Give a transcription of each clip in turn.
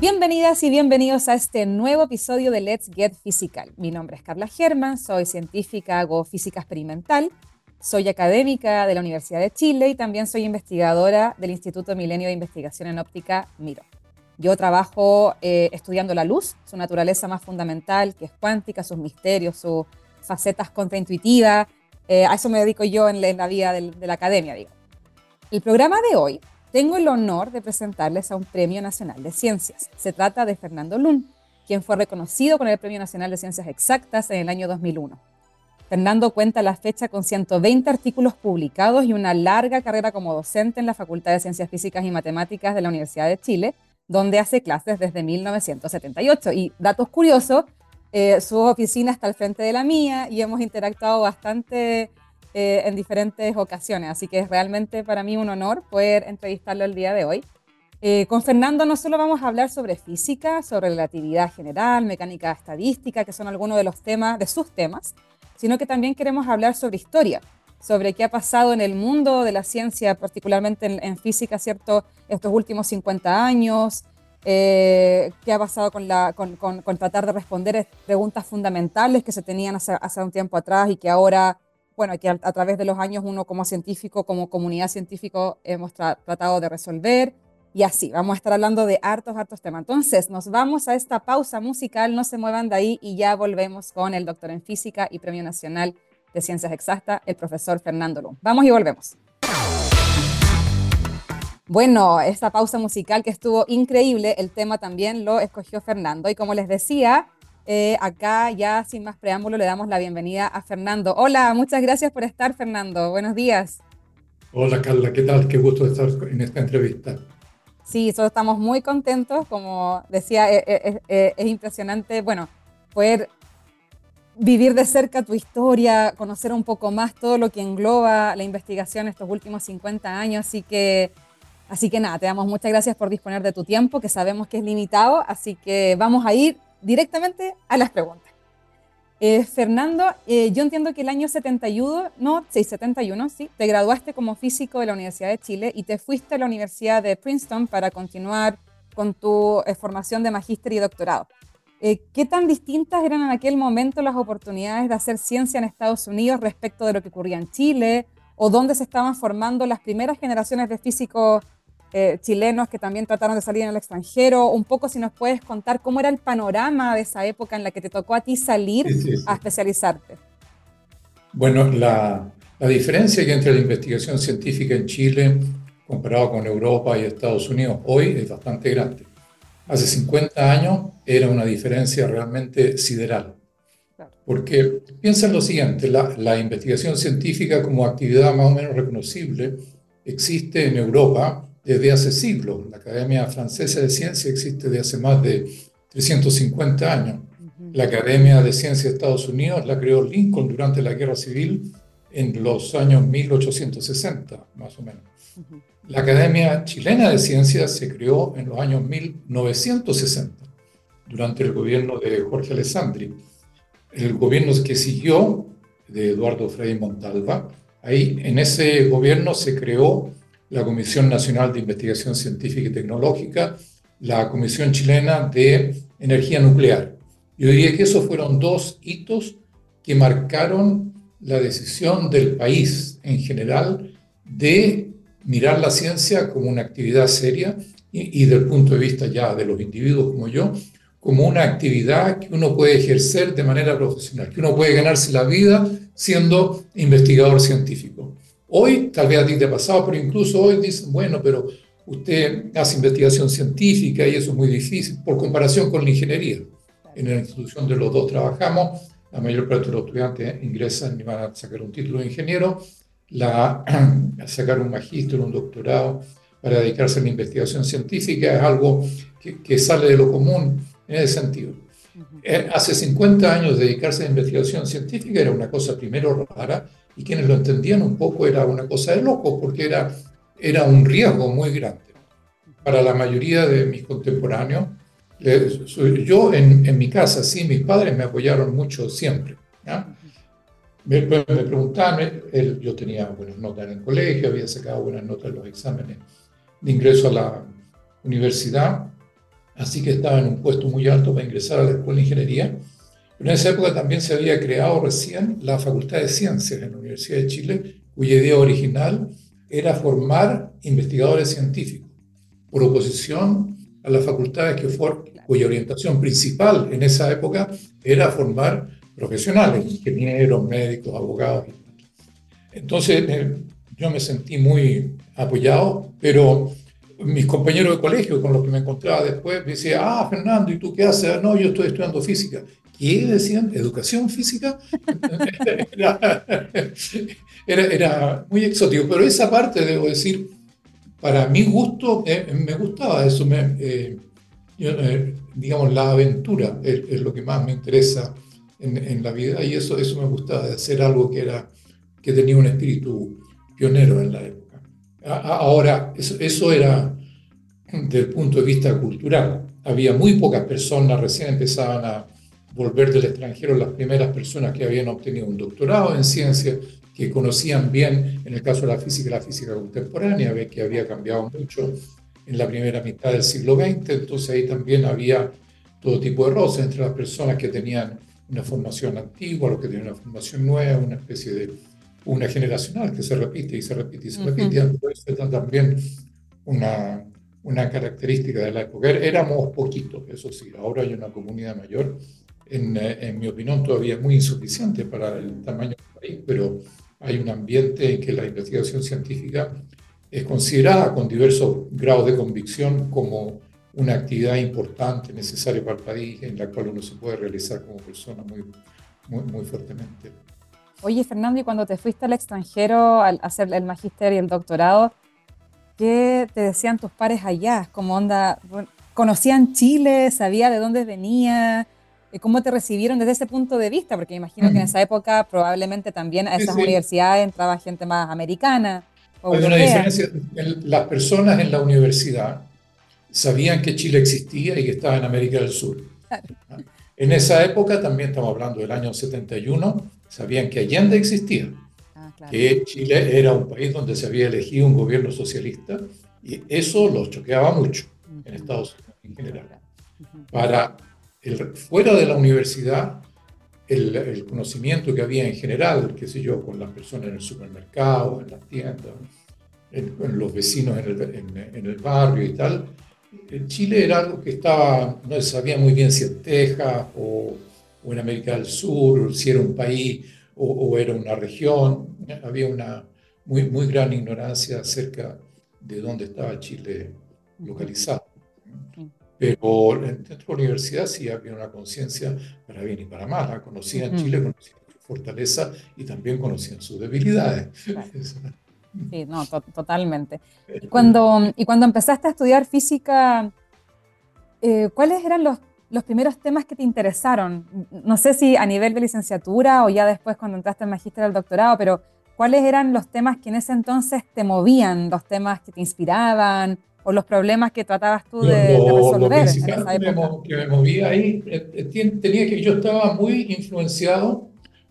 Bienvenidas y bienvenidos a este nuevo episodio de Let's Get Physical. Mi nombre es Carla German, soy científica, hago física experimental, soy académica de la Universidad de Chile y también soy investigadora del Instituto Milenio de Investigación en Óptica Miro. Yo trabajo eh, estudiando la luz, su naturaleza más fundamental, que es cuántica, sus misterios, sus facetas contraintuitivas. Eh, a eso me dedico yo en, la vida de la academia, digo. El programa de hoy tengo el honor de presentarles a un Premio Nacional de Ciencias. Se trata de Fernando Lund, quien fue reconocido con el Premio Nacional de Ciencias Exactas en el año 2001. Fernando cuenta la fecha con 120 artículos publicados y una larga carrera como docente en la Facultad de Ciencias Físicas y Matemáticas de la Universidad de Chile, donde hace clases desde 1978. Y datos curiosos, eh, su oficina está al frente de la mía y hemos interactuado bastante eh, en diferentes ocasiones, así que es realmente para mí un honor poder entrevistarlo el día de hoy. Eh, con Fernando no solo vamos a hablar sobre física, sobre relatividad general, mecánica estadística, que son algunos de los temas, de sus temas, sino que también queremos hablar sobre historia, sobre qué ha pasado en el mundo de la ciencia, particularmente en, física, ¿cierto? Estos últimos 50 años, eh, qué ha pasado con, la, con, con, tratar de responder preguntas fundamentales que se tenían hace, hace un tiempo atrás y que ahora bueno, que a, través de los años uno como científico, como comunidad científica, hemos tratado de resolver. Y así, vamos a estar hablando de hartos, hartos temas. Entonces, nos vamos a esta pausa musical, no se muevan de ahí y ya volvemos con el doctor en física y Premio Nacional de Ciencias Exactas, el profesor Fernando Lum. Vamos y volvemos. Bueno, esta pausa musical que estuvo increíble, el tema también lo escogió Fernando y como les decía, eh, acá ya sin más preámbulo le damos la bienvenida a Fernando. Hola, muchas gracias por estar, Fernando. Buenos días. Hola, Carla, ¿qué tal? Qué gusto estar en esta entrevista. Sí, nosotros estamos muy contentos. Como decía, eh, eh, es impresionante, bueno, poder vivir de cerca tu historia, conocer un poco más todo lo que engloba la investigación estos últimos 50 años. Así que, así que nada, te damos muchas gracias por disponer de tu tiempo, que sabemos que es limitado. Así que vamos a ir directamente a las preguntas. Eh, Fernando, eh, yo entiendo que el año 71, no, sí, 71, sí, te graduaste como físico de la Universidad de Chile y te fuiste a la Universidad de Princeton para continuar con tu eh, formación de magíster y doctorado. ¿Qué tan distintas eran en aquel momento las oportunidades de hacer ciencia en Estados Unidos respecto de lo que ocurría en Chile? ¿O dónde se estaban formando las primeras generaciones de físicos eh, chilenos que también trataron de salir en el extranjero. Un poco si nos puedes contar cómo era el panorama de esa época en la que te tocó a ti salir a especializarte. Bueno, la, la diferencia que entre la investigación científica en Chile comparado con Europa y Estados Unidos hoy es bastante grande. Hace 50 años era una diferencia realmente sideral. Porque piensa en lo siguiente, la, la, investigación científica como actividad más o menos reconocible existe en Europa desde hace siglos. La Academia Francesa de Ciencia existe desde hace más de 350 años. La Academia de Ciencia de Estados Unidos la creó Lincoln durante la Guerra Civil en los años 1860, más o menos. La Academia Chilena de Ciencias se creó en los años 1960, durante el gobierno de Jorge Alessandri. El gobierno que siguió, de Eduardo Frei Montalva, ahí en ese gobierno se creó la Comisión Nacional de Investigación Científica y Tecnológica, la Comisión Chilena de Energía Nuclear. Yo diría que esos fueron dos hitos que marcaron la decisión del país en general de mirar la ciencia como una actividad seria y, y del punto de vista ya de los individuos como yo, como una actividad que uno puede ejercer de manera profesional, que uno puede ganarse la vida siendo investigador científico. Hoy, tal vez a ti te ha pasado, pero incluso hoy dicen, bueno, pero usted hace investigación científica y eso es muy difícil por comparación con la ingeniería. En la institución de los dos trabajamos, la mayor parte de los estudiantes ingresan y van a sacar un título de ingeniero, la, a sacar un magíster, un doctorado para dedicarse a la investigación científica es algo que, que sale de lo común en ese sentido. Eh, hace 50 años dedicarse a la investigación científica era una cosa primero rara y quienes lo entendían un poco era una cosa de loco, porque era, era un riesgo muy grande. Para la mayoría de mis contemporáneos, yo en, en, mi casa, sí, mis padres me apoyaron mucho siempre. Me, me, preguntaban, yo tenía buenas notas en el colegio, había sacado buenas notas en los exámenes de ingreso a la universidad, así que estaba en un puesto muy alto para ingresar a la Escuela de Ingeniería. En esa época también se había creado recién la Facultad de Ciencias en la Universidad de Chile, cuya idea original era formar investigadores científicos, por oposición a las facultades que fue, cuya orientación principal en esa época era formar profesionales, ingenieros, médicos, abogados. Entonces eh, yo me sentí muy apoyado, pero mis compañeros de colegio con los que me encontraba después me decían, ah, Fernando, ¿y tú qué haces? No, yo estoy estudiando física. ¿Qué decían? ¿Educación física? era, era, muy exótico, pero esa parte, debo decir, para mi gusto, eh, me gustaba eso, eh, eh, digamos, la aventura es, lo que más me interesa en, en, la vida y eso, eso me gustaba, de hacer algo que, era, que tenía un espíritu pionero en la época. Ahora, eso, eso era desde el punto de vista cultural. Había muy pocas personas, recién empezaban a volver del extranjero las primeras personas que habían obtenido un doctorado en ciencia, que conocían bien, en el caso de la física, la física contemporánea, que había cambiado mucho en la primera mitad del siglo XX, entonces ahí también había todo tipo de roces entre las personas que tenían una formación antigua, los que tenían una formación nueva, una especie de una generacional que se repite y se repite y se repite, y eso también una, una característica de la época. Éramos poquitos, eso sí, ahora hay una comunidad mayor, en, en mi opinión todavía muy insuficiente para el tamaño del país, pero hay un ambiente en que la investigación científica es considerada con diversos grados de convicción como una actividad importante, necesaria para el país, en la cual uno se puede realizar como persona muy, muy, muy fuertemente. Oye, Fernando, y cuando te fuiste al extranjero a hacer el magíster y el doctorado, ¿qué te decían tus pares allá? ¿Cómo onda? ¿Conocían Chile? ¿Sabía de dónde venía? ¿Cómo te recibieron desde ese punto de vista? Porque imagino que en esa época probablemente también a esas universidades entraba gente más americana. Hay una diferencia. Las personas en la universidad sabían que Chile existía y que estaba en América del Sur. En esa época, también estamos hablando del año 71, sabían que Allende existía, ah, que Chile era un país donde se había elegido un gobierno socialista y eso los choqueaba mucho en Estados Unidos en general. Para fuera de la universidad, el, conocimiento que había en general, qué sé yo, con las personas en el supermercado, en las tiendas, en, los vecinos en el, en, el, barrio y tal, en Chile era algo que estaba, no se sabía muy bien si en Texas o, o en América del Sur, si era un país o, o, era una región, había una muy, muy gran ignorancia acerca de dónde estaba Chile localizado. Pero dentro de la universidad sí había una conciencia para bien y para mal. Conocían Chile, conocían su fortaleza y también conocían sus debilidades. Sí, no, totalmente. Y cuando, y cuando empezaste a estudiar física, eh, ¿cuáles eran los, los primeros temas que te interesaron? No sé si a nivel de licenciatura o ya después cuando entraste en magíster del doctorado, pero ¿cuáles eran los temas que en ese entonces te movían, los temas que te inspiraban, o los problemas que tratabas tú de, resolver lo Que, me, movía ahí, eh, eh, tenía que yo estaba muy influenciado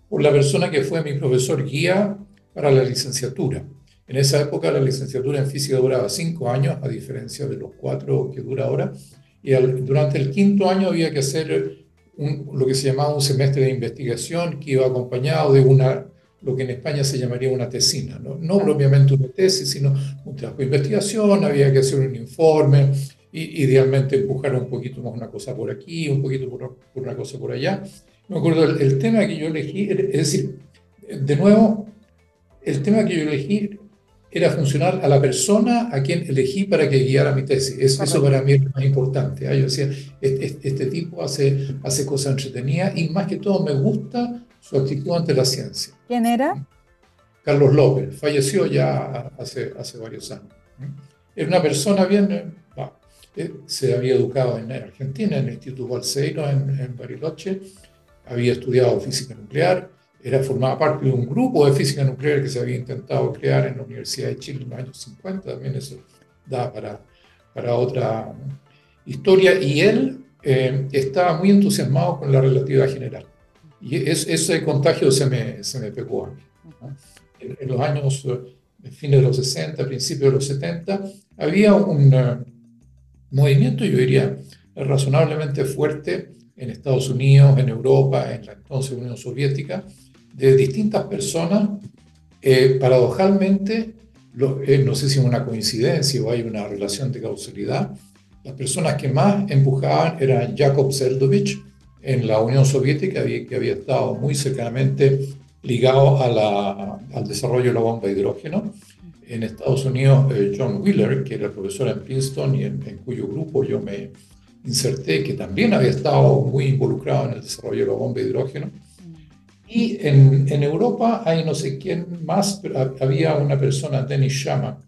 por la persona que fue mi profesor guía para la licenciatura. En esa época la licenciatura en física duraba cinco años, a diferencia de los cuatro que dura ahora, y durante el quinto año había que hacer un, lo que se llamaba un semestre de investigación que iba acompañado de una lo que en España se llamaría una tesina, no, no propiamente una tesis, sino un trabajo de investigación, había que hacer un informe, y, idealmente empujar un poquito más una cosa por aquí, un poquito por, por una cosa por allá. Me acuerdo, el, el, tema que yo elegí, es decir, de nuevo, el tema que yo elegí era funcionar a la persona a quien elegí para que guiara mi tesis. Eso, eso para mí es lo más importante. ¿eh? Yo decía, este, este, tipo hace, hace cosas entretenidas y más que todo me gusta su actitud ante la ciencia. ¿Quién era? Carlos López, falleció ya hace, hace varios años. Era una persona bien, eh, se había educado en Argentina, en el Instituto Balseiro, en, en Bariloche, había estudiado física nuclear, era, formaba parte de un grupo de física nuclear que se había intentado crear en la Universidad de Chile en los años 50, también eso da para, para otra historia, y él eh, estaba muy entusiasmado con la relatividad general. Y ese contagio se me, se me pegó a mí. En, los años, eh, en fines de los 60, principios de los 70, había un uh, movimiento, yo diría, razonablemente fuerte en Estados Unidos, en Europa, en la entonces Unión Soviética, de distintas personas. Eh, paradojalmente, eh, no sé si es una coincidencia o hay una relación de causalidad, las personas que más empujaban eran Jakob Zeldovich en la Unión Soviética, que había estado muy cercanamente ligado a la, al desarrollo de la bomba de hidrógeno. En Estados Unidos, eh, John Wheeler, que era profesor en Princeton y en, cuyo grupo yo me inserté, que también había estado muy involucrado en el desarrollo de la bomba de hidrógeno. Y en, en Europa hay no sé quién más, pero había una persona, Dennis Shama,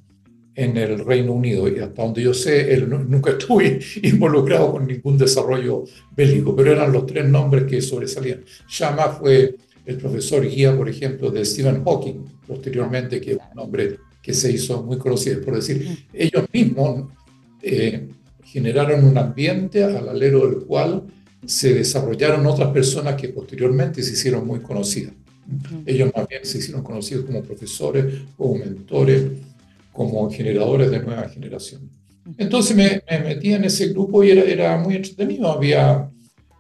en el Reino Unido y hasta donde yo sé, él nunca estuvo involucrado con ningún desarrollo bélico, pero eran los tres nombres que sobresalían. Shama fue el profesor guía, por ejemplo, de Stephen Hawking, posteriormente, que es un nombre que se hizo muy conocido. Por decir, ellos mismos eh, generaron un ambiente al alero del cual se desarrollaron otras personas que posteriormente se hicieron muy conocidas. Ellos más bien se hicieron conocidos como profesores, como mentores, como generadores de nueva generación. Entonces me, metí en ese grupo y era, era muy entretenido. Había,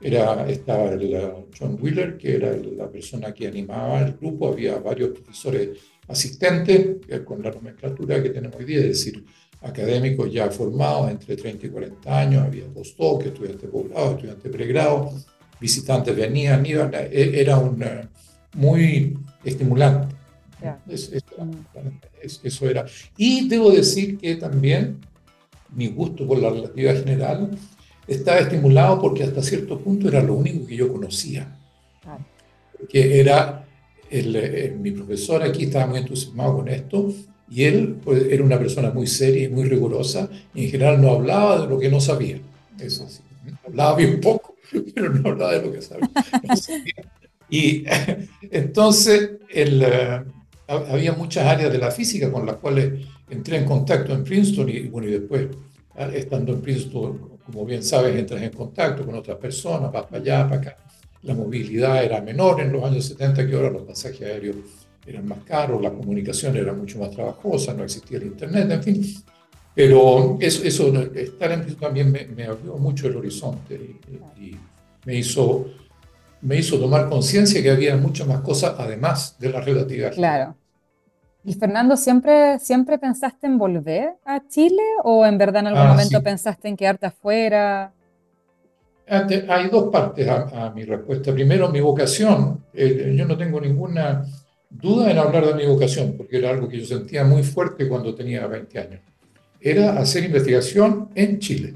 era, estaba el, John Wheeler, que era la persona que animaba el grupo, había varios profesores asistentes con la nomenclatura que tenemos hoy día, es decir, académicos ya formados entre 30 y 40 años, había postdoc, estudiantes posgrado, estudiantes pregrado, visitantes venían, iban, e, era un, muy estimulante. Eso, era. Y debo decir que también mi gusto por la relatividad general estaba estimulado porque hasta cierto punto era lo único que yo conocía. Que era el, eh, mi profesor aquí estaba muy entusiasmado con esto y él pues, era una persona muy seria y muy rigurosa y en general no hablaba de lo que no sabía. Eso sí, hablaba bien poco, pero no hablaba de lo que sabía. Y entonces el, eh, había muchas áreas de la física con las cuales entré en contacto en Princeton y, bueno, y después, ah, estando en Princeton, como bien sabes, entras en contacto con otras personas, vas para allá, para acá. La movilidad era menor en los años 70 que ahora, los pasajes aéreos eran más caros, la comunicación era mucho más trabajosa, no existía el Internet, en fin. Pero eso, eso estar en Princeton también me, abrió mucho el horizonte y, y me hizo me hizo tomar conciencia que había muchas más cosas además de la relatividad. Claro. ¿Y Fernando, siempre, siempre pensaste en volver a Chile o en verdad en algún ah, momento pensaste en quedarte afuera? Hay dos partes a, mi respuesta. Primero, mi vocación. Eh, yo no tengo ninguna duda en hablar de mi vocación, porque era algo que yo sentía muy fuerte cuando tenía 20 años. Era hacer investigación en Chile,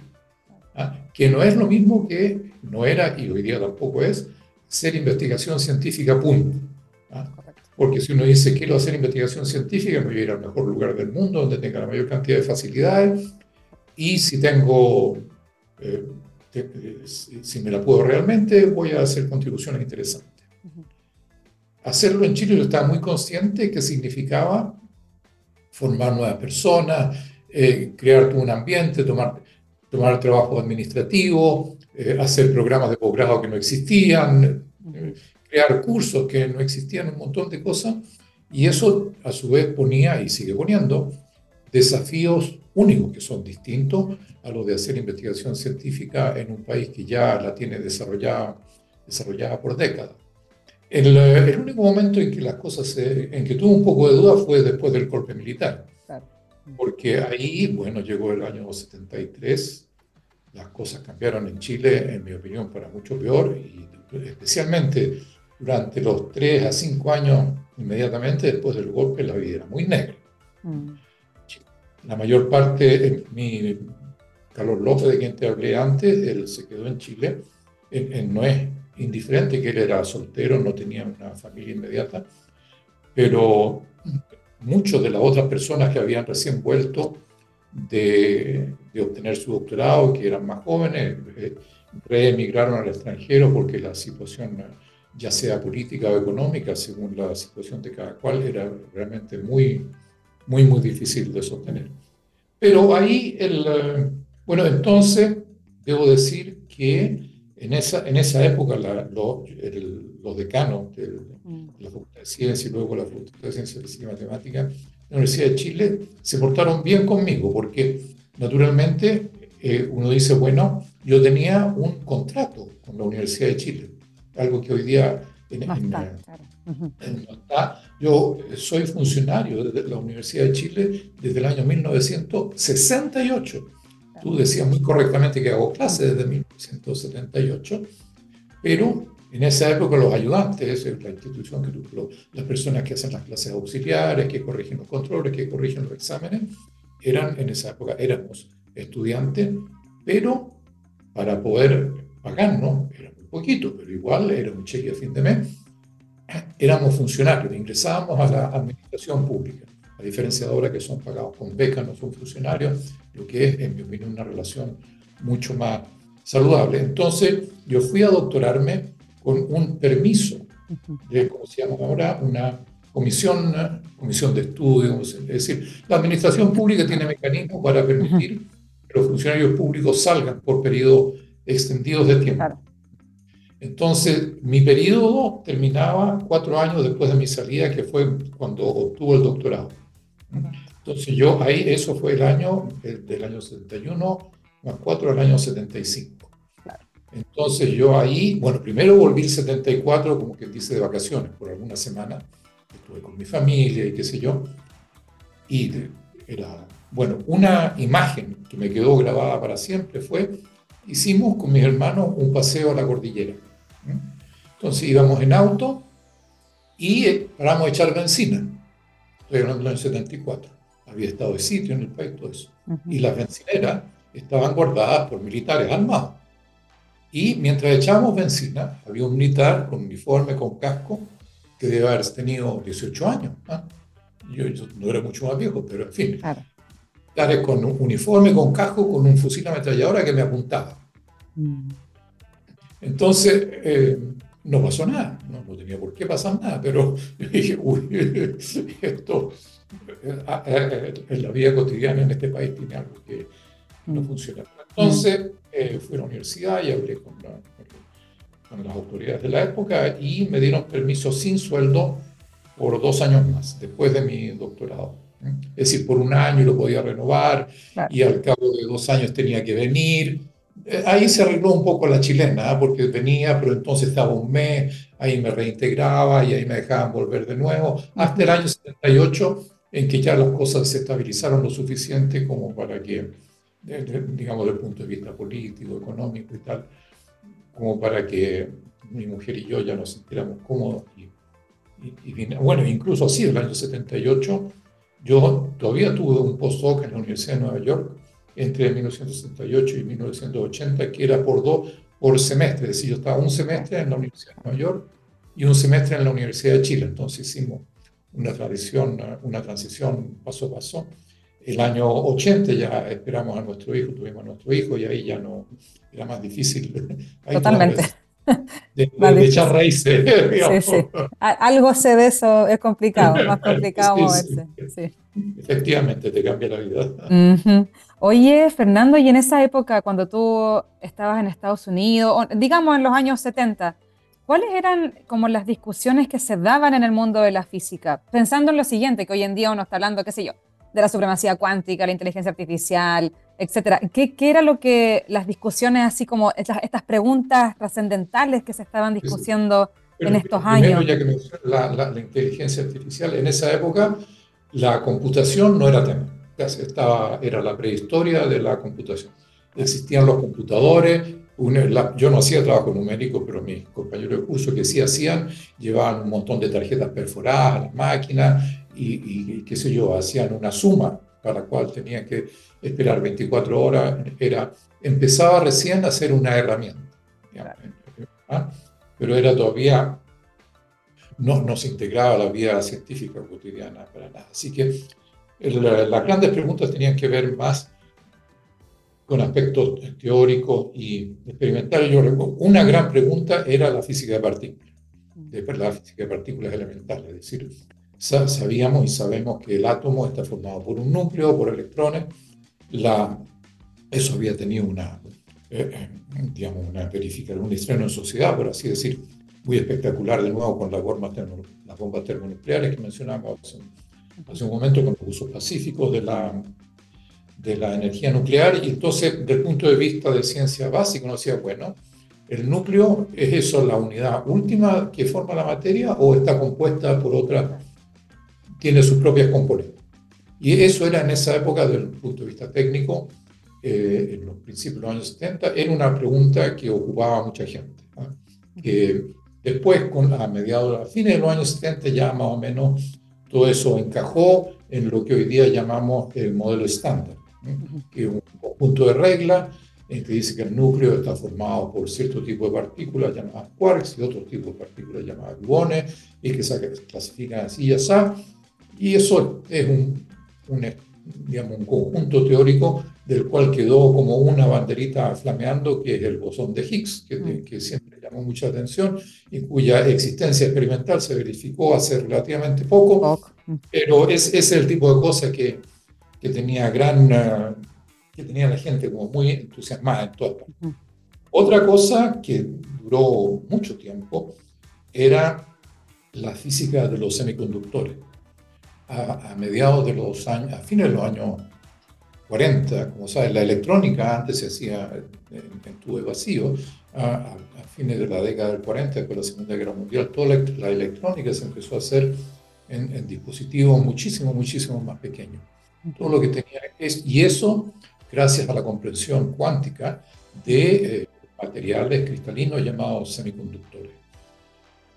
¿ah? que no es lo mismo que no era, y hoy día tampoco es, ser investigación científica, punto. ¿ah? Porque si uno dice quiero hacer investigación científica, me voy a ir al mejor lugar del mundo, donde tenga la mayor cantidad de facilidades, y si tengo, eh, si me la puedo realmente, voy a hacer contribuciones interesantes. Hacerlo en Chile yo estaba muy consciente que significaba formar nuevas personas, eh, crear un ambiente, tomar, tomar trabajo administrativo, eh, hacer programas de posgrado que no existían, eh, crear cursos que no existían, un montón de cosas. Y eso a su vez ponía y sigue poniendo desafíos únicos que son distintos a los de hacer investigación científica en un país que ya la tiene desarrollada, desarrollada por décadas. El, eh, el único momento en que las cosas, en que tuvo un poco de duda fue después del golpe militar. Porque ahí, bueno, llegó el año 73, las cosas cambiaron en Chile, en mi opinión, para mucho peor, y especialmente durante los tres a cinco años inmediatamente después del golpe, la vida era muy negra. Mm. La mayor parte, mi Carlos López, de quien te hablé antes, él se quedó en Chile, no es indiferente que él era soltero, no tenía una familia inmediata, pero muchos de las otras personas que habían recién vuelto de, obtener su doctorado, que eran más jóvenes, eh, reemigraron al extranjero porque la situación, ya sea política o económica, según la situación de cada cual, era realmente muy, muy, muy difícil de sostener. Pero ahí, el, eh, bueno, entonces, debo decir que en esa, en esa época los decanos de mm. la Facultad de Ciencias y luego la Facultad de Ciencias Físicas y Matemáticas la Universidad de Chile se portaron bien conmigo, porque naturalmente eh, uno dice, bueno, yo tenía un contrato con la Universidad de Chile, algo que hoy día en, está. Yo soy funcionario de la Universidad de Chile desde el año 1968. Tú decías muy correctamente que hago clases desde 1978, pero en esa época los ayudantes, la institución que las personas que hacen las clases auxiliares, que corrigen los controles, que corrigen los exámenes, eran en esa época éramos estudiantes, pero para poder pagarnos era muy poquito, pero igual era un cheque a fin de mes. Éramos funcionarios, ingresábamos a la administración pública, a diferencia de ahora que son pagados con becas, no son funcionarios, lo que es, en mi opinión, una relación mucho más saludable. Entonces, yo fui a doctorarme con un permiso de, como se llama ahora, una comisión, comisión de estudio, es decir, la administración pública tiene mecanismos para permitir que los funcionarios públicos salgan por periodos extendidos de tiempo. Entonces, mi periodo terminaba cuatro años después de mi salida, que fue cuando obtuvo el doctorado. Entonces, yo ahí, eso fue el año del año 71, más cuatro del año 75. Entonces yo ahí, bueno, primero volví el 74, como que dice, de vacaciones, por alguna semana, estuve con mi familia y qué sé yo, y era, bueno, una imagen que me quedó grabada para siempre fue, hicimos con mis hermanos un paseo a la cordillera. Entonces íbamos en auto y eh, paramos a echar benzina. Estoy hablando del año 74. Había estado de sitio en el país, todo eso. Y las bencineras estaban guardadas por militares armados. Y mientras echábamos benzina, había un militar con uniforme, con casco, que debe haber tenido 18 años. Yo, no era mucho más viejo, pero en fin. Claro. Con un uniforme, con casco, con un fusil ametralladora que me apuntaba. Mm. Entonces, eh, no pasó nada, no, no, tenía por qué pasar nada, pero yo dije, uy, esto eh, eh, en la vida cotidiana en este país tiene algo que no mm. funciona. Entonces, eh, fui a la universidad y hablé con, con, las autoridades de la época y me dieron permiso sin sueldo por dos años más, después de mi doctorado. Es decir, por un año lo podía renovar y al cabo de dos años tenía que venir. Eh, ahí se arregló un poco la chilena, ¿ah? porque venía, pero entonces estaba un mes, ahí me reintegraba y ahí me dejaban volver de nuevo, hasta el año 78, en que ya las cosas se estabilizaron lo suficiente como para que digamos, desde el punto de vista político, económico y tal, como para que mi mujer y yo ya nos sintiéramos cómodos. Y, bueno, incluso así, el año 78, yo todavía tuve un postdoc en la Universidad de Nueva York entre 1978 y 1980, que era por dos por semestre, es decir, yo estaba un semestre en la Universidad de Nueva York y un semestre en la Universidad de Chile, entonces hicimos una, tradición, una transición paso a paso el año 80 ya esperamos a nuestro hijo, tuvimos a nuestro hijo y ahí ya no, era más difícil. Totalmente. De, echar raíces. Sí, sí. Algo sé de eso, es complicado, más complicado moverse. Efectivamente, te cambia la vida. Oye, Fernando, y en esa época, cuando tú estabas en Estados Unidos, digamos en los años 70, ¿cuáles eran como las discusiones que se daban en el mundo de la física? Pensando en lo siguiente, que hoy en día uno está hablando, qué sé yo, de la supremacía cuántica, la inteligencia artificial, etcétera. ¿Qué, ¿Qué, era lo que las discusiones, así como estas, estas preguntas trascendentales que se estaban discutiendo en estos años? Ya que la, la, inteligencia artificial, en esa época la computación no era tema, estaba, era la prehistoria de la computación. Existían los computadores, yo no hacía trabajo numérico, pero mis compañeros de curso que sí hacían, llevaban un montón de tarjetas perforadas a las máquinas y, qué sé yo, hacían una suma para la cual tenían que esperar 24 horas, era, empezaba recién a ser una herramienta, ¿ah? pero era todavía, no, no se integraba a la vida científica cotidiana para nada. Así que las grandes preguntas tenían que ver más con aspectos teóricos y experimentales. Yo una gran pregunta era la física de partículas, la física de partículas elementales, es decir, sabíamos y sabemos que el átomo está formado por un núcleo, por electrones. Eso había tenido una, eh, eh, digamos, una verificación, un estreno en sociedad, por así decir, muy espectacular de nuevo con las bombas, las bombas termonucleares que mencionamos hace, un momento, con los usos pacíficos de la, de la energía nuclear y entonces, desde el punto de vista de ciencia básica, uno decía, bueno, ¿el núcleo es eso la unidad última que forma la materia o está compuesta por otra, tiene sus propias componentes? Y eso era en esa época, desde el punto de vista técnico, eh, en los principios de los años 70, era una pregunta que ocupaba a mucha gente. Que después, con, a mediados, a fines de los años 70, ya más o menos todo eso encajó en lo que hoy día llamamos el modelo estándar, que es un conjunto de reglas en que dice que el núcleo está formado por cierto tipo de partículas llamadas quarks y otro tipo de partículas llamadas gluones y que se clasifican así y así. Y eso es un, un, digamos, un conjunto teórico del cual quedó como una banderita flameando, que es el bosón de Higgs, que, mm. que, siempre llamó mucha atención y cuya existencia experimental se verificó hace relativamente poco, pero es, es el tipo de cosa que, que tenía gran, que tenía la gente como muy entusiasmada en todo. Mm. Otra cosa que duró mucho tiempo era la física de los semiconductores a, mediados de los años, a fines de los años 40, como sabes, la electrónica antes se hacía en, tubo vacío, a, fines de la década del 40, con la Segunda Guerra Mundial, toda la, electrónica se empezó a hacer en, dispositivos muchísimo, muchísimo más pequeños. Todo lo que tenía es, y eso gracias a la comprensión cuántica de eh, materiales cristalinos llamados semiconductores.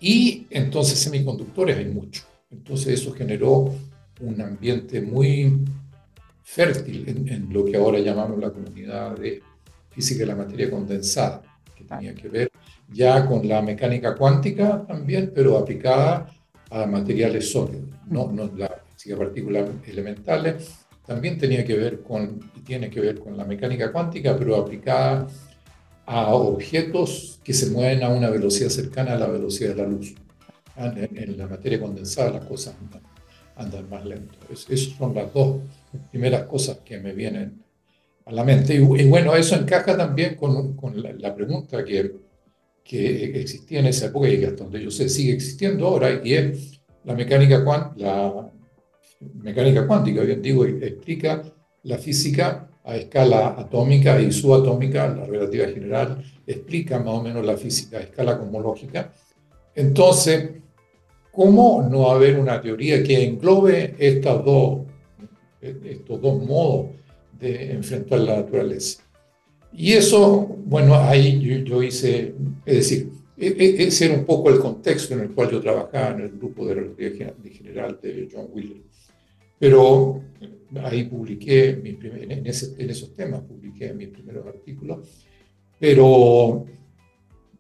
Y entonces semiconductores hay mucho. Entonces eso generó un ambiente muy fértil en, lo que ahora llamamos la comunidad de física de la materia condensada, que tenía que ver ya con la mecánica cuántica también, pero aplicada a materiales sólidos, no, no la física de partículas elementales, también tenía que ver con, y tiene que ver con la mecánica cuántica, pero aplicada a objetos que se mueven a una velocidad cercana a la velocidad de la luz en, la materia condensada las cosas andan, más lento. esas son las dos primeras cosas que me vienen a la mente. Y, bueno, eso encaja también con, con la, pregunta que, que existía en esa época y que hasta donde yo sé sigue existiendo ahora, y es la mecánica, la mecánica cuántica, bien digo, explica la física a escala atómica y subatómica, la relatividad general, explica más o menos la física a escala cosmológica. Entonces, ¿Cómo no haber una teoría que englobe estas dos, estos dos modos de enfrentar la naturaleza? Y eso, bueno, ahí yo, hice, es decir, e, e, ese era un poco el contexto en el cual yo trabajaba en el grupo de relatividad general de John Wheeler. Pero ahí publiqué, en, en esos temas publiqué mis primeros artículos, pero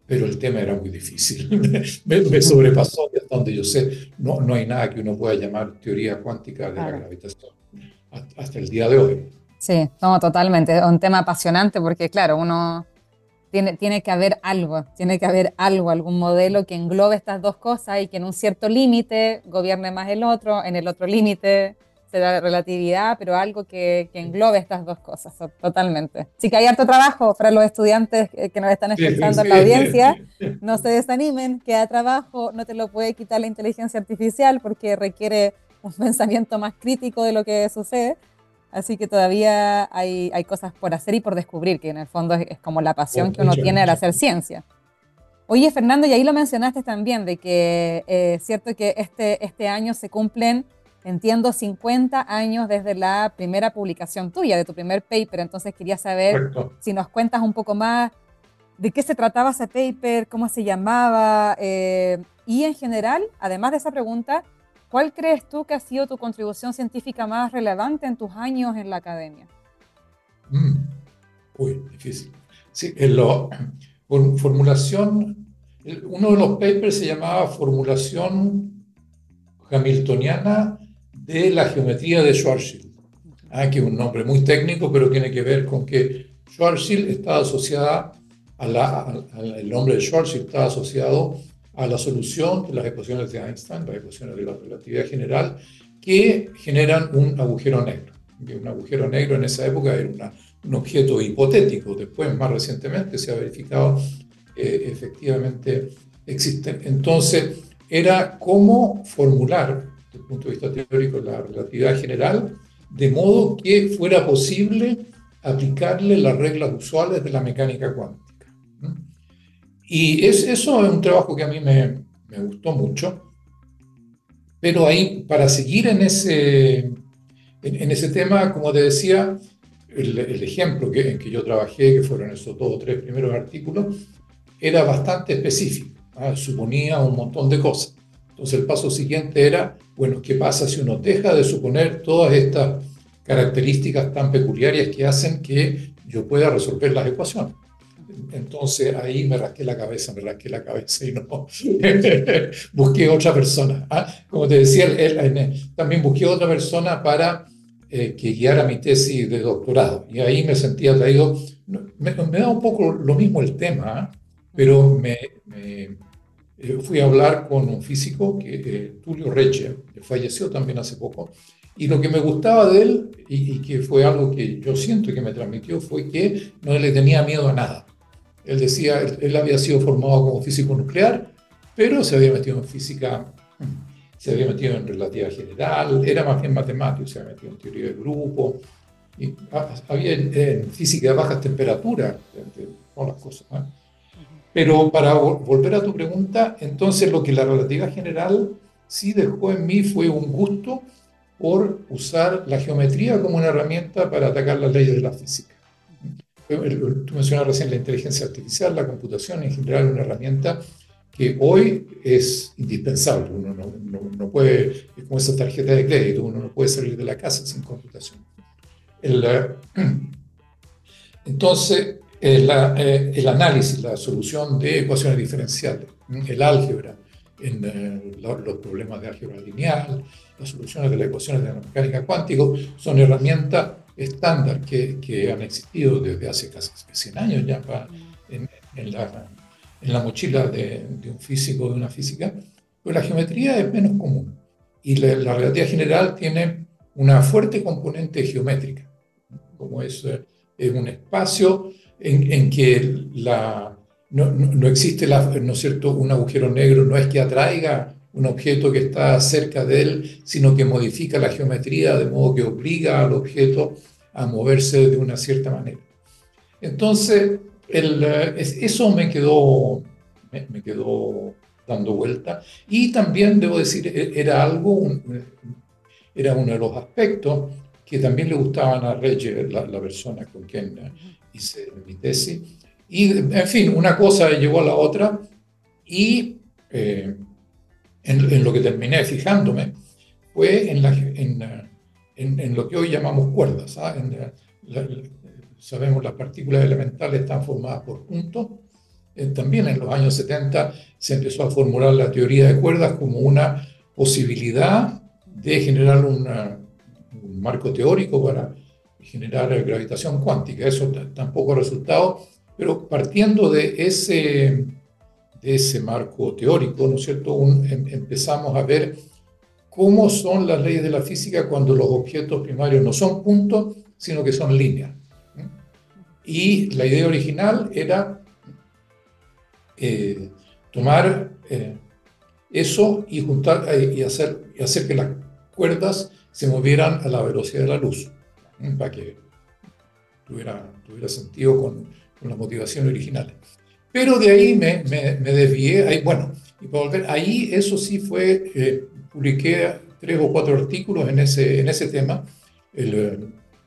pero el tema era muy difícil. me, sobrepasó y hasta donde yo sé, no, no hay nada que uno pueda llamar teoría cuántica de la gravitación hasta el día de hoy. Sí, no, totalmente. Es un tema apasionante porque, claro, uno tiene, tiene que haber algo, tiene que haber algo, algún modelo que englobe estas dos cosas y que en un cierto límite gobierne más el otro, en el otro límite se da relatividad, pero algo que, que, englobe estas dos cosas, totalmente. Sí que hay harto trabajo para los estudiantes que nos están escuchando en la audiencia. No se desanimen, queda trabajo, no te lo puede quitar la inteligencia artificial porque requiere un pensamiento más crítico de lo que sucede. Así que todavía hay, hay cosas por hacer y por descubrir, que en el fondo es, como la pasión que uno tiene al hacer ciencia. Oye, Fernando, y ahí lo mencionaste también, de que eh, es cierto que este, este año se cumplen entiendo, 50 años desde la primera publicación tuya, de tu primer paper. Entonces quería saber si nos cuentas un poco más de qué se trataba ese paper, cómo se llamaba eh, y en general, además de esa pregunta, ¿cuál crees tú que ha sido tu contribución científica más relevante en tus años en la academia? Mm. Uy, difícil. Sí, en la formulación, uno de los papers se llamaba formulación hamiltoniana de la geometría de Schwarzschild, ah, que es un nombre muy técnico, pero tiene que ver con que Schwarzschild está asociada a la, el nombre de Schwarzschild está asociado a la solución de las ecuaciones de Einstein, las ecuaciones de la relatividad general, que generan un agujero negro. Un agujero negro en esa época era un objeto hipotético, después más recientemente se ha verificado que efectivamente existe. Entonces, era cómo formular desde el punto de vista teórico, la relatividad general de modo que fuera posible aplicarle las reglas usuales de la mecánica cuántica. Y es, eso es un trabajo que a mí me, me gustó mucho, pero ahí, para seguir en ese, en, ese tema, como te decía, el, el, ejemplo que, en que yo trabajé, que fueron esos dos o tres primeros artículos, era bastante específico, suponía un montón de cosas. Entonces el paso siguiente era, bueno, ¿qué pasa si uno deja de suponer todas estas características tan peculiares que hacen que yo pueda resolver las ecuaciones? Entonces ahí me rasqué la cabeza, me rasqué la cabeza y no busqué otra persona. ¿ah? Como te decía, también busqué otra persona para eh, que guiara mi tesis de doctorado. Y ahí me sentía atraído. Me, me da un poco lo mismo el tema, ¿ah? pero me, eh, fui a hablar con un físico, que, eh, Tulio Reche, que falleció también hace poco, y lo que me gustaba de él, y, que fue algo que yo siento que me transmitió, fue que no le tenía miedo a nada. Él decía, él, había sido formado como físico nuclear, pero se había metido en física, se había metido en relatividad general, era más bien matemático, se había metido en teoría de grupo, y había en, física de bajas temperaturas, todas las cosas. Pero para volver a tu pregunta, entonces lo que la relatividad general sí dejó en mí fue un gusto por usar la geometría como una herramienta para atacar las leyes de la física. Tú mencionabas recién la inteligencia artificial, la computación en general es una herramienta que hoy es indispensable. Uno no, no, puede, es como esa tarjeta de crédito, uno no puede salir de la casa sin computación. El, entonces, eh, el análisis, la solución de ecuaciones diferenciales, el álgebra, en eh, los problemas de álgebra lineal, las soluciones de las ecuaciones de la mecánica cuántica, son herramientas estándar que, que, han existido desde hace casi 100 años ya en, en, la, en, la, mochila de, de, un físico, de una física, pero la geometría es menos común y la, la relatividad general tiene una fuerte componente geométrica, como es, eh, es un espacio en, que la, no, no, existe la, ¿no es cierto? un agujero negro, no es que atraiga un objeto que está cerca de él, sino que modifica la geometría de modo que obliga al objeto a moverse de una cierta manera. Entonces, el, eso me quedó, me, quedó dando vuelta. Y también, debo decir, e, era algo, era uno de los aspectos que también le gustaban a Reyes, la, la persona con quien hice mi tesis. Y, en fin, una cosa llevó a la otra y eh, en, lo que terminé fijándome fue en, la, en, en lo que hoy llamamos cuerdas. ¿ah? sabemos las partículas elementales están formadas por puntos. Eh, también en los años 70 se empezó a formular la teoría de cuerdas como una posibilidad de generar marco teórico para generar gravitación cuántica. Eso tampoco ha resultado, pero partiendo de ese, de ese marco teórico, ¿no cierto?, em, empezamos a ver cómo son las leyes de la física cuando los objetos primarios no son puntos, sino que son líneas. Y la idea original era eh, tomar eh, eso y, juntar, eh, y, hacer, y hacer que las cuerdas se movieran a la velocidad de la luz para que tuviera, tuviera sentido con, con, las motivaciones originales. Pero de ahí me, me, desvié, ahí, bueno, y para volver, ahí eso sí fue, eh, publiqué tres o cuatro artículos en ese, en ese tema, el eh,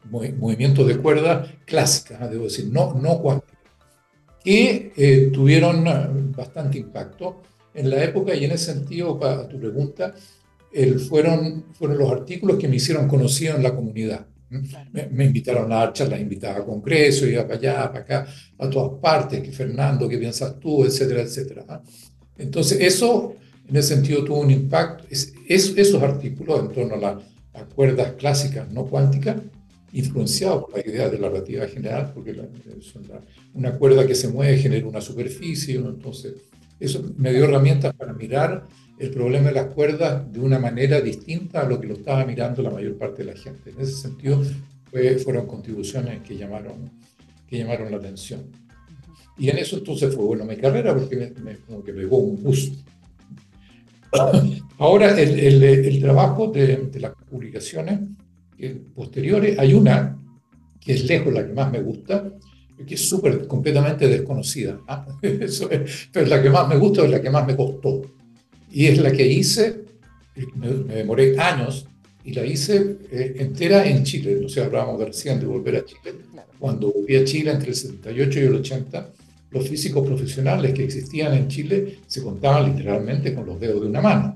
movimiento de cuerda clásica, ¿ah? debo decir, no, no cuántica, que eh, tuvieron bastante impacto en la época y en ese sentido, para tu pregunta, el, fueron, fueron los artículos que me hicieron conocido en la comunidad. Me, invitaron a charlas, invitaba a congresos, iba para allá, para acá, a todas partes, que Fernando, ¿qué piensas tú? Etcétera, etcétera. Entonces, eso en ese sentido tuvo un impacto. Es, esos artículos en torno a las cuerdas clásicas no cuánticas, influenciados por la idea de la relatividad general, porque una cuerda que se mueve genera una superficie, entonces eso me dio herramientas para mirar el problema de las cuerdas de una manera distinta a lo que lo estaba mirando la mayor parte de la gente. En ese sentido, fueron contribuciones que llamaron, que llamaron la atención. Y en eso entonces fue bueno mi carrera porque me, como que un boost. Ahora, el, el, el trabajo de, de, las publicaciones posteriores. Hay una que es lejos la que más me gusta, que es súper, completamente desconocida. Eso es, la que más me gusta es la que más me costó. Y es la que hice, me, demoré años, y la hice eh, entera en Chile. O sea, hablábamos de recién de volver a Chile. Cuando volví a Chile entre el 78 y el 80, los físicos profesionales que existían en Chile se contaban literalmente con los dedos de una mano.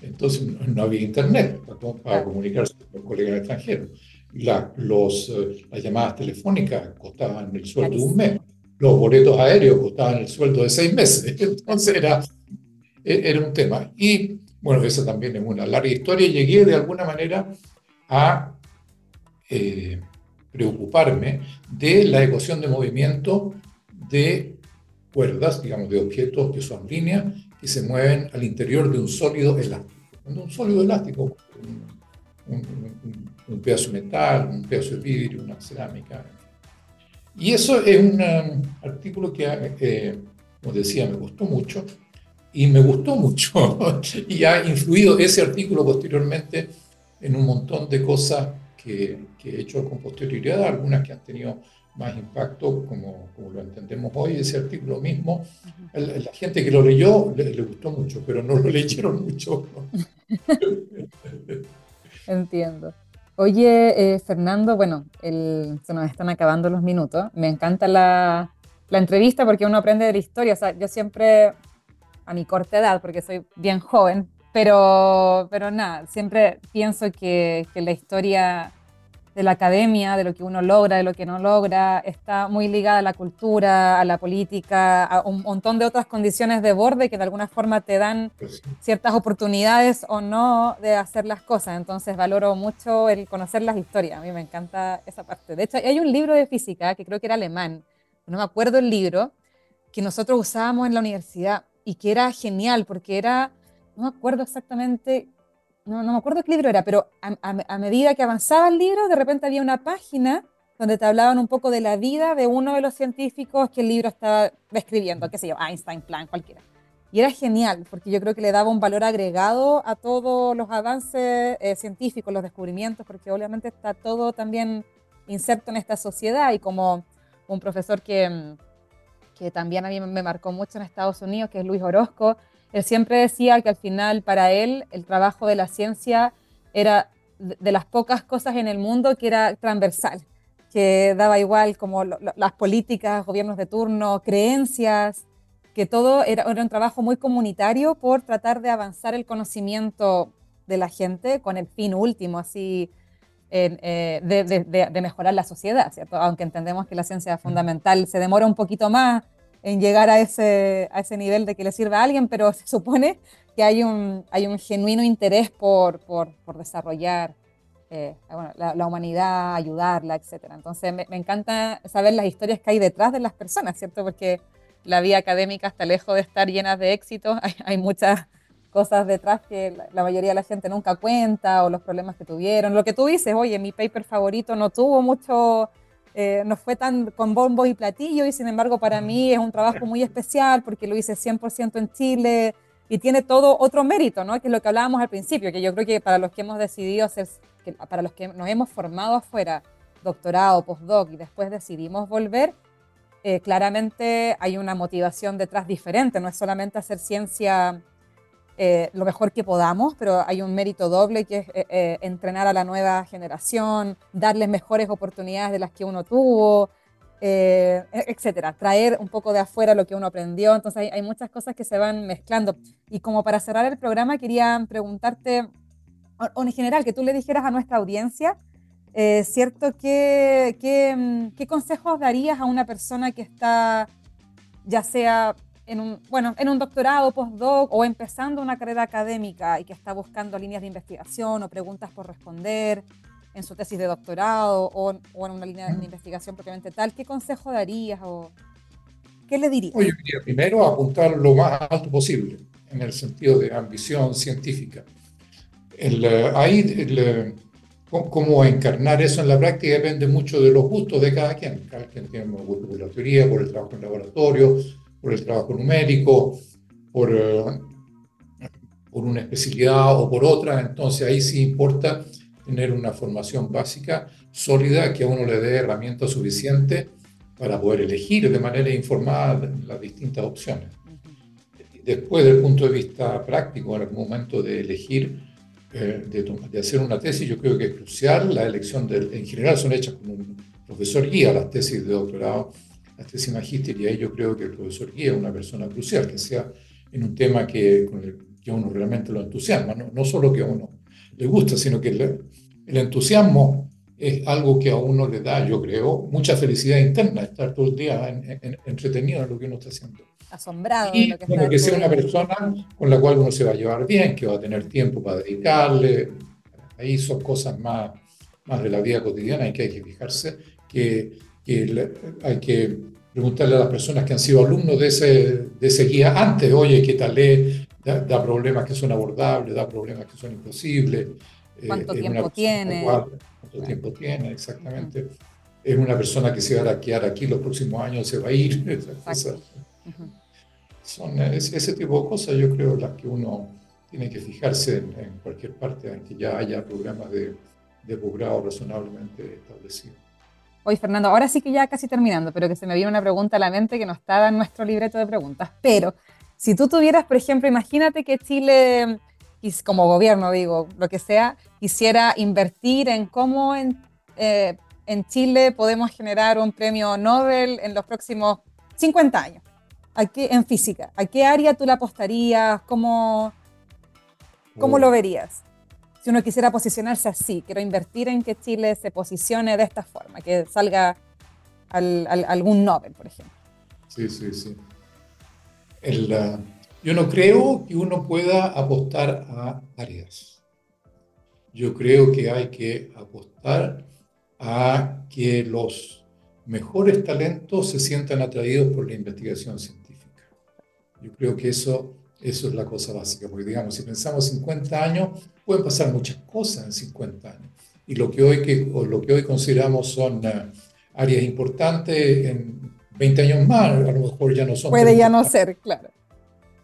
Entonces no había internet para, comunicarse con colegas extranjeros. La, los, eh, las llamadas telefónicas costaban el sueldo de un mes. Los boletos aéreos costaban el sueldo de seis meses. Entonces era, era un tema. Y bueno, esa también es una larga historia. Llegué de alguna manera a eh, preocuparme de la ecuación de movimiento de cuerdas, digamos, de objetos que son líneas que se mueven al interior de un sólido elástico. un sólido elástico, un, pedazo de metal, un pedazo de vidrio, una cerámica. Y eso es un um, artículo que, eh, como decía, me gustó mucho y me gustó mucho y ha influido ese artículo posteriormente en un montón de cosas que, que he hecho con posterioridad, algunas que han tenido más impacto, como, como, lo entendemos hoy, ese artículo mismo, la, gente que lo leyó le, gustó mucho, pero no lo leyeron mucho. Entiendo. Oye, eh, Fernando, bueno, el, se nos están acabando los minutos. Me encanta la, la, entrevista porque uno aprende de la historia. O sea, yo siempre, a mi corta edad, porque soy bien joven, pero, pero nada, siempre pienso que, que la historia de la academia, de lo que uno logra, de lo que no logra, está muy ligada a la cultura, a la política, a un montón de otras condiciones de borde que de alguna forma te dan pues ciertas oportunidades o no de hacer las cosas. Entonces valoro mucho el conocer las historias, a mí me encanta esa parte. De hecho, hay un libro de física que creo que era alemán, no me acuerdo el libro, que nosotros usábamos en la universidad y que era genial porque era, no me acuerdo exactamente no, no me acuerdo qué libro era, pero a, medida que avanzaba el libro, de repente había una página donde te hablaban un poco de la vida de uno de los científicos que el libro estaba describiendo, qué sé yo, Einstein, Planck, cualquiera. Y era genial, porque yo creo que le daba un valor agregado a todos los avances eh, científicos, los descubrimientos, porque obviamente está todo también inserto en esta sociedad y como un profesor que, mm, que también a mí me marcó mucho en Estados Unidos, que es Luis Orozco, él siempre decía que al final para él el trabajo de la ciencia era de las pocas cosas en el mundo que era transversal, que daba igual como las políticas, gobiernos de turno, creencias, que todo era, un trabajo muy comunitario por tratar de avanzar el conocimiento de la gente con el fin último, así, eh, de, mejorar la sociedad, ¿cierto? Aunque entendemos que la ciencia fundamental, se demora un poquito más en llegar a ese, a ese nivel de que le sirva a alguien, pero se supone que hay un, hay un genuino interés por, por, por desarrollar eh, bueno, la, humanidad, ayudarla, etc. Entonces me, me, encanta saber las historias que hay detrás de las personas, ¿cierto? Porque la vida académica está lejos de estar llena de éxitos, hay, hay muchas cosas detrás que la, la, mayoría de la gente nunca cuenta o los problemas que tuvieron. Lo que tú dices, oye, mi paper favorito no tuvo mucho eh, no fue tan con bombos y platillos y sin embargo para mí es un trabajo muy especial porque lo hice 100% en Chile y tiene todo otro mérito, ¿no? Que es lo que hablábamos al principio, que yo creo que para los que hemos decidido hacer, que para los que nos hemos formado afuera, doctorado, postdoc y después decidimos volver, eh, claramente hay una motivación detrás diferente, no es solamente hacer ciencia eh, lo mejor que podamos, pero hay un mérito doble que es eh, eh, entrenar a la nueva generación, darles mejores oportunidades de las que uno tuvo, e, etcétera, traer un poco de afuera lo que uno aprendió. Entonces hay, muchas cosas que se van mezclando. Y como para cerrar el programa, quería preguntarte, o, en general, que tú le dijeras a nuestra audiencia, ¿cierto? ¿Qué, qué, mm, ¿Qué consejos darías a una persona que está, ya sea en un, bueno, en un doctorado, postdoc o empezando una carrera académica y que está buscando líneas de investigación o preguntas por responder en su tesis de doctorado o, en una línea de investigación propiamente tal, ¿qué consejo darías o qué le dirías? Yo quería primero apuntar lo más alto posible en el sentido de ambición científica. El, eh, ahí el, cómo encarnar eso en la práctica depende mucho de los gustos de cada quien. Cada quien tiene un gusto por la teoría, por el trabajo en laboratorio, por el trabajo numérico, por, eh, por una especialidad o por otra, entonces ahí sí importa tener una formación básica sólida que a uno le dé herramientas suficientes para poder elegir de manera informada las distintas opciones. Después, desde el punto de vista práctico, en el momento de elegir, eh, de, hacer una tesis, yo creo que es crucial. La elección, de, en general son hechas con un profesor guía las tesis de doctorado, las tesis magíster, y ahí yo creo que el profesor guía es una persona crucial, que sea en un tema que, con el, que a uno realmente lo entusiasma, no, no solo que a uno le gusta, sino que el entusiasmo es algo que a uno le da, yo creo, mucha felicidad interna, estar todo el día entretenido en lo que uno está haciendo. Asombrado. Y de lo que, bueno, que sea una persona con la cual uno se va a llevar bien, que va a tener tiempo para dedicarle. Ahí son cosas más, más de la vida cotidiana y que hay que fijarse, que, que hay que preguntarle a las personas que han sido alumnos de ese, de ese guía antes, oye, ¿qué tal es? Da, da problemas que son abordables, da problemas que son imposibles. Eh, ¿Cuánto tiempo tiene? ¿Cuánto tiempo tiene? Exactamente. Es una persona que se va a quedar aquí los próximos años, se va a ir. Son ese tipo de cosas, yo creo, las que uno tiene que fijarse en, cualquier parte en que ya haya programas de, de posgrado razonablemente establecidos. Oye, Fernando, ahora sí que ya casi terminando, pero que se me viene una pregunta a la mente que no estaba en nuestro libreto de preguntas. Pero si tú tuvieras, por ejemplo, imagínate que Chile como gobierno digo, lo que sea, quisiera invertir en cómo en, eh, en Chile podemos generar un premio Nobel en los próximos 50 años, ¿A qué, en física. ¿A qué área tú la apostarías? ¿Cómo, cómo lo oh. verías? Si uno quisiera posicionarse así, quiero invertir en que Chile se posicione de esta forma, que salga al, algún Nobel, por ejemplo. Sí, sí, sí. El, yo no creo que uno pueda apostar a áreas. Yo creo que hay que apostar a que los mejores talentos se sientan atraídos por la investigación científica. Yo creo que eso, eso es la cosa básica, porque digamos, si pensamos 50 años, pueden pasar muchas cosas en 50 años. Y lo que hoy, que, lo que hoy consideramos son uh, áreas importantes, en 20 años más, a lo mejor ya no son. Puede ya no ser, claro.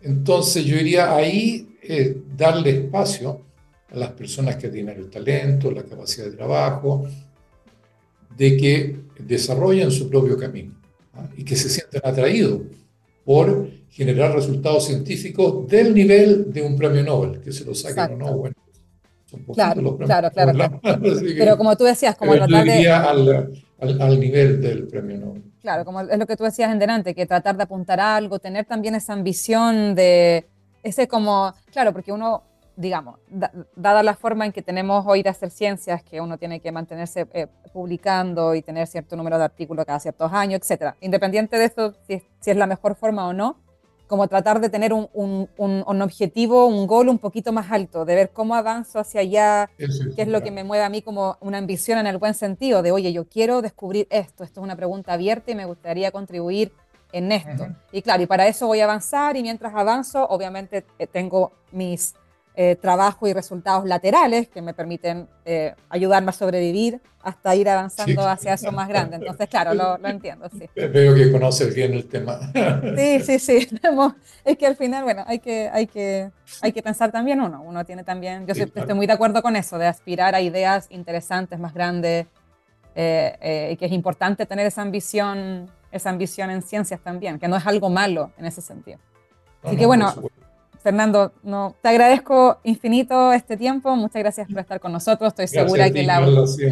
Entonces yo diría ahí eh, darle espacio a las personas que tienen el talento, la capacidad de trabajo, de que desarrollen su propio camino ¿ah? y que se sientan atraídos por generar resultados científicos del nivel de un premio Nobel, que se lo saquen o no, bueno, son claro, los premios claro, claro, Pero como tú decías, como tratar de... Al, al, al nivel del premio Nobel. Claro, como es lo que tú decías en delante, que tratar de apuntar a algo, tener también esa ambición de, ese como, claro, porque uno, digamos, dada la forma en que tenemos hoy de hacer ciencias, que uno tiene que mantenerse eh, publicando y tener cierto número de artículos cada ciertos años, etcétera, independiente de eso, si, si es la mejor forma o no, como tratar de tener un, un, un, objetivo, un gol un poquito más alto, de ver cómo avanzo hacia allá, qué es lo que me mueve a mí como una ambición en el buen sentido, de oye, yo quiero descubrir esto, esto es una pregunta abierta y me gustaría contribuir en esto. Y claro, y para eso voy a avanzar y mientras avanzo, obviamente eh, tengo mis eh, trabajo y resultados laterales que me permiten eh, ayudarme a sobrevivir hasta ir avanzando hacia eso más grande. Entonces, claro, lo, lo, entiendo, sí. Veo que conoces bien el tema. Sí, sí, sí. Es que al final, bueno, hay que, hay que, hay que pensar también uno. Uno tiene también, yo estoy muy de acuerdo con eso, de aspirar a ideas interesantes, más grandes, eh, eh, y que es importante tener esa ambición, esa ambición en ciencias también, que no es algo malo en ese sentido. Así que bueno, Fernando, no, te agradezco infinito este tiempo. Muchas gracias por estar con nosotros. Estoy segura que la,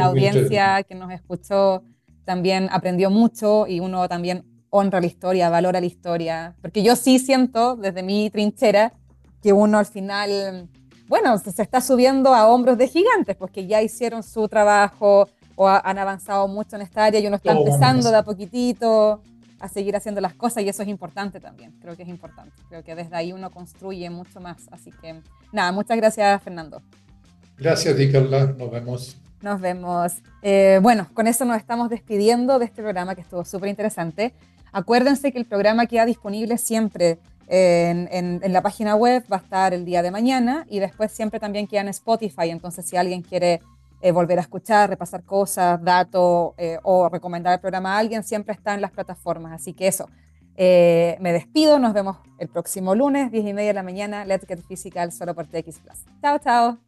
audiencia que nos escuchó también aprendió mucho y uno también honra la historia, valora la historia. Porque yo sí siento desde mi trinchera que uno al final, bueno, se está subiendo a hombros de gigantes, porque ya hicieron su trabajo o han avanzado mucho en esta área y uno está empezando de a poquitito a seguir haciendo las cosas y eso es importante también, creo que es importante, creo que desde ahí uno construye mucho más, así que nada, muchas gracias Fernando. Gracias, Carla, nos vemos. Nos vemos. Eh, bueno, con eso nos estamos despidiendo de este programa que estuvo súper interesante. Acuérdense que el programa queda disponible siempre en, en, en, la página web, va a estar el día de mañana y después siempre también queda en Spotify, entonces si alguien quiere eh, volver a escuchar, repasar cosas, datos eh, o recomendar el programa a alguien, siempre está en las plataformas. Así que eso, eh, me despido, nos vemos el próximo lunes, 10 y media de la mañana, Let's Get Physical, solo por TX Plus. Chao, chao.